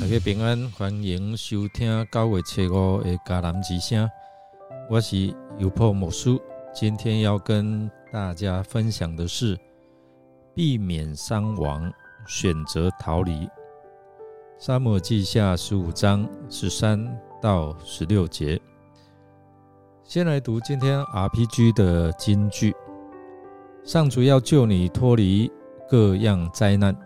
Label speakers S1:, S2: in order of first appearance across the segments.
S1: 大家平安，欢迎收听九月七五的迦南之声。我是尤破牧师，今天要跟大家分享的是避免伤亡，选择逃离。沙漠记下十五章十三到十六节。先来读今天 RPG 的金句：上主要救你脱离各样灾难，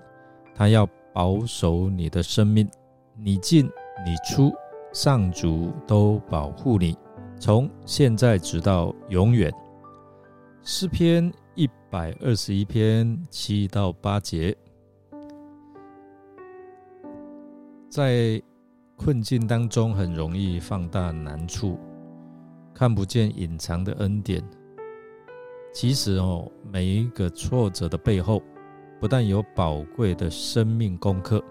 S1: 他要保守你的生命。你进你出，上主都保护你，从现在直到永远。诗篇一百二十一篇七到八节，在困境当中很容易放大难处，看不见隐藏的恩典。其实哦，每一个挫折的背后，不但有宝贵的生命功课，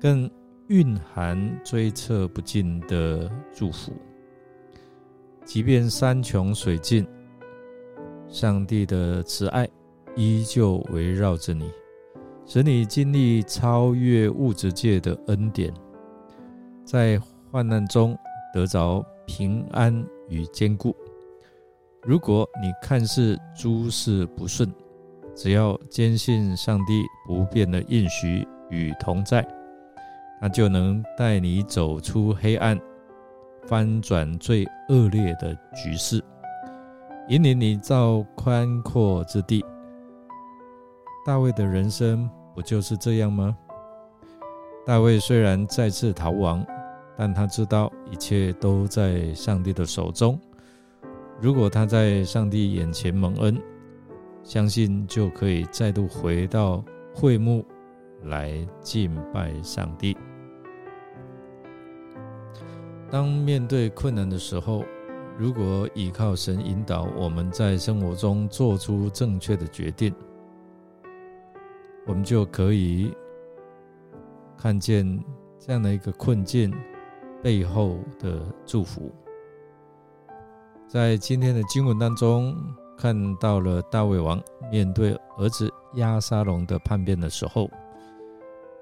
S1: 更蕴含追测不尽的祝福，即便山穷水尽，上帝的慈爱依旧围绕着你，使你经历超越物质界的恩典，在患难中得着平安与坚固。如果你看似诸事不顺，只要坚信上帝不变的应许与同在。那就能带你走出黑暗，翻转最恶劣的局势，引领你到宽阔之地。大卫的人生不就是这样吗？大卫虽然再次逃亡，但他知道一切都在上帝的手中。如果他在上帝眼前蒙恩，相信就可以再度回到会幕来敬拜上帝。当面对困难的时候，如果依靠神引导，我们在生活中做出正确的决定，我们就可以看见这样的一个困境背后的祝福。在今天的经文当中，看到了大卫王面对儿子亚沙龙的叛变的时候，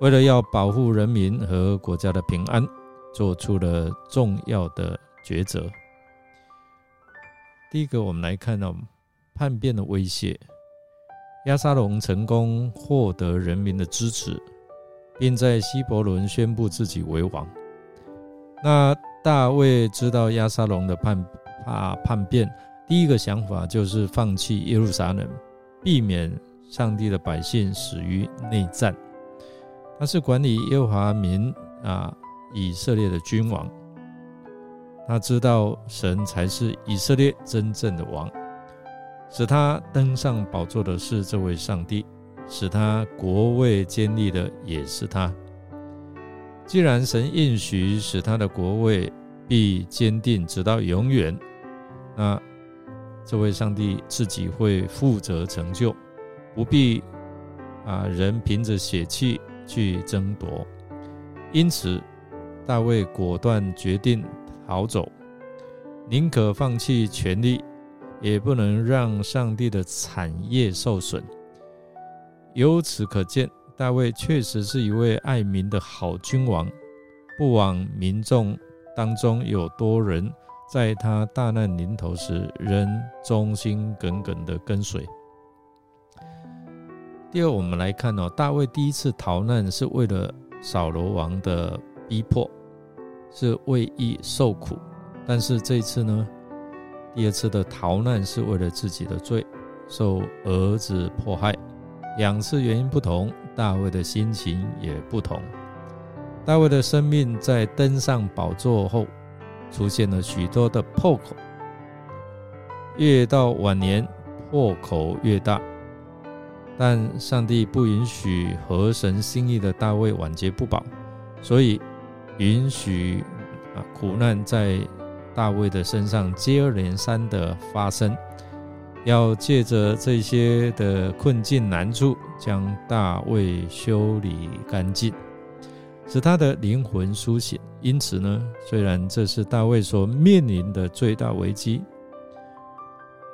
S1: 为了要保护人民和国家的平安。做出了重要的抉择。第一个，我们来看到叛变的威胁。亚沙龙成功获得人民的支持，并在希伯伦宣布自己为王。那大卫知道亚沙龙的叛怕叛变，第一个想法就是放弃耶路撒冷，避免上帝的百姓死于内战。他是管理耶和华民啊。以色列的君王，他知道神才是以色列真正的王，使他登上宝座的是这位上帝，使他国位建立的也是他。既然神应许使他的国位必坚定直到永远，那这位上帝自己会负责成就，不必啊人凭着血气去争夺，因此。大卫果断决定逃走，宁可放弃权力，也不能让上帝的产业受损。由此可见，大卫确实是一位爱民的好君王。不枉民众当中有多人在他大难临头时仍忠心耿耿的跟随。第二，我们来看哦，大卫第一次逃难是为了扫罗王的逼迫。是为义受苦，但是这次呢，第二次的逃难是为了自己的罪，受儿子迫害。两次原因不同，大卫的心情也不同。大卫的生命在登上宝座后，出现了许多的破口，越到晚年破口越大。但上帝不允许合神心意的大卫晚节不保，所以。允许啊苦难在大卫的身上接二连三的发生，要借着这些的困境难处，将大卫修理干净，使他的灵魂苏醒。因此呢，虽然这是大卫所面临的最大危机，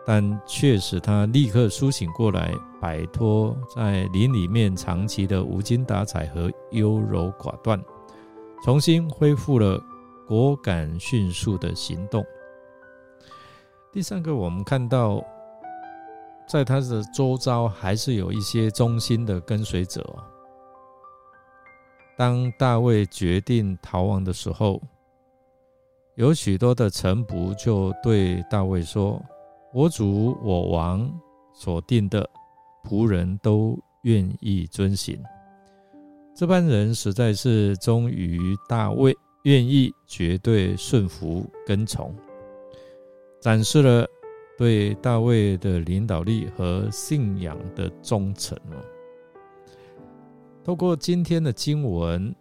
S1: 但却使他立刻苏醒过来，摆脱在林里面长期的无精打采和优柔寡断，重新恢复了果敢迅速的行动。第三个，我们看到。在他的周遭还是有一些忠心的跟随者。当大卫决定逃亡的时候，有许多的臣仆就对大卫说：“我主我王所定的仆人都愿意遵行。”这班人实在是忠于大卫，愿意绝对顺服跟从，展示了。对大卫的领导力和信仰的忠诚哦。透过今天的经文，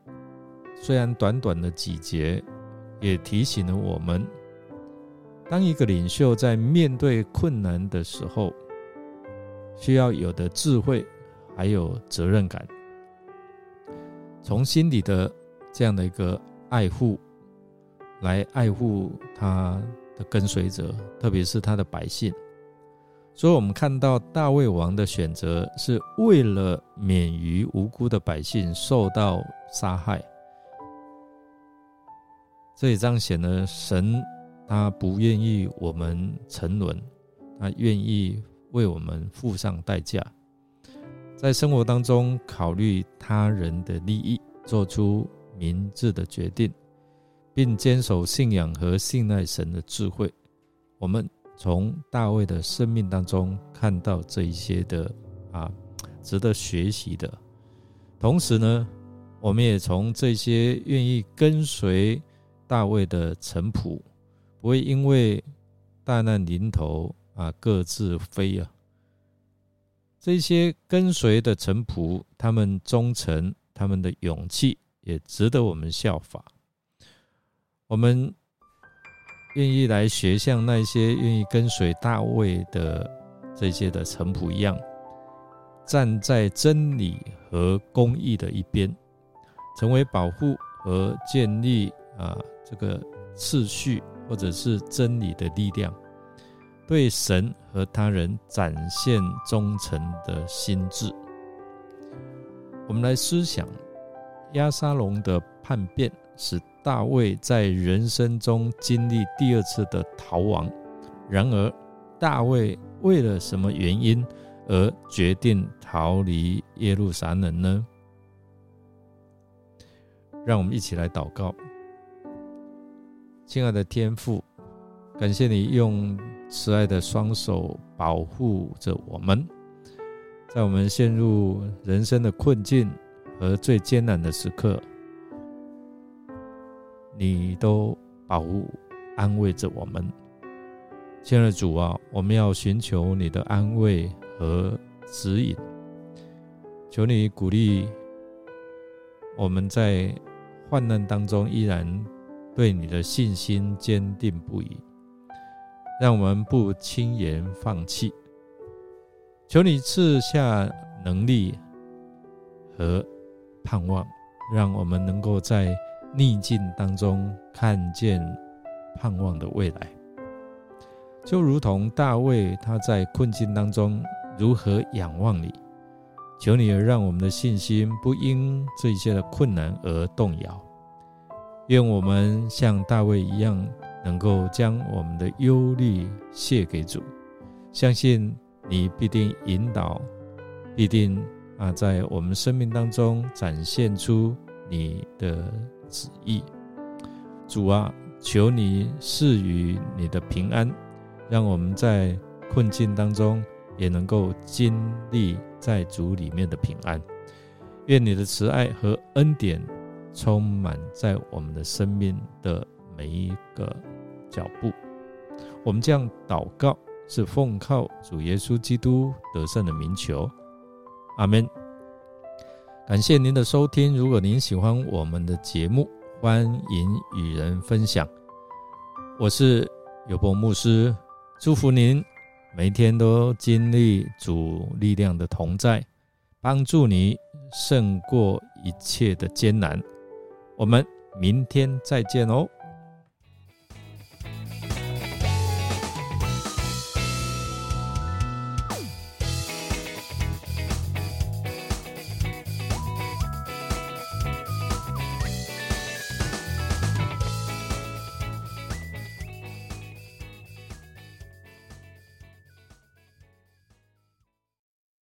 S1: 虽然短短的几节，也提醒了我们：当一个领袖在面对困难的时候，需要有的智慧，还有责任感，从心底的这样的一个爱护，来爱护他的。跟随者，特别是他的百姓，所以我们看到大卫王的选择是为了免于无辜的百姓受到杀害。这也彰显了神他不愿意我们沉沦，他愿意为我们付上代价，在生活当中考虑他人的利益，做出明智的决定。并坚守信仰和信赖神的智慧，我们从大卫的生命当中看到这一些的啊，值得学习的。同时呢，我们也从这些愿意跟随大卫的臣仆，不会因为大难临头啊各自飞啊。这些跟随的臣仆，他们忠诚，他们的勇气，也值得我们效法。我们愿意来学像那些愿意跟随大卫的这些的臣仆一样，站在真理和公义的一边，成为保护和建立啊这个次序或者是真理的力量，对神和他人展现忠诚的心智。我们来思想亚沙龙的叛变使。大卫在人生中经历第二次的逃亡，然而，大卫为了什么原因而决定逃离耶路撒冷呢？让我们一起来祷告，亲爱的天父，感谢你用慈爱的双手保护着我们，在我们陷入人生的困境和最艰难的时刻。你都保护、安慰着我们，亲爱的主啊，我们要寻求你的安慰和指引，求你鼓励我们在患难当中依然对你的信心坚定不移，让我们不轻言放弃。求你赐下能力和盼望，让我们能够在。逆境当中看见盼望的未来，就如同大卫他在困境当中如何仰望你，求你让我们的信心不因这些的困难而动摇。愿我们像大卫一样，能够将我们的忧虑卸给主，相信你必定引导，必定啊在我们生命当中展现出你的。旨意，主啊，求你赐予你的平安，让我们在困境当中也能够经历在主里面的平安。愿你的慈爱和恩典充满在我们的生命的每一个脚步。我们这样祷告，是奉靠主耶稣基督得胜的名求。阿门。感谢您的收听。如果您喜欢我们的节目，欢迎与人分享。我是有波牧师，祝福您每天都经历主力量的同在，帮助你胜过一切的艰难。我们明天再见哦。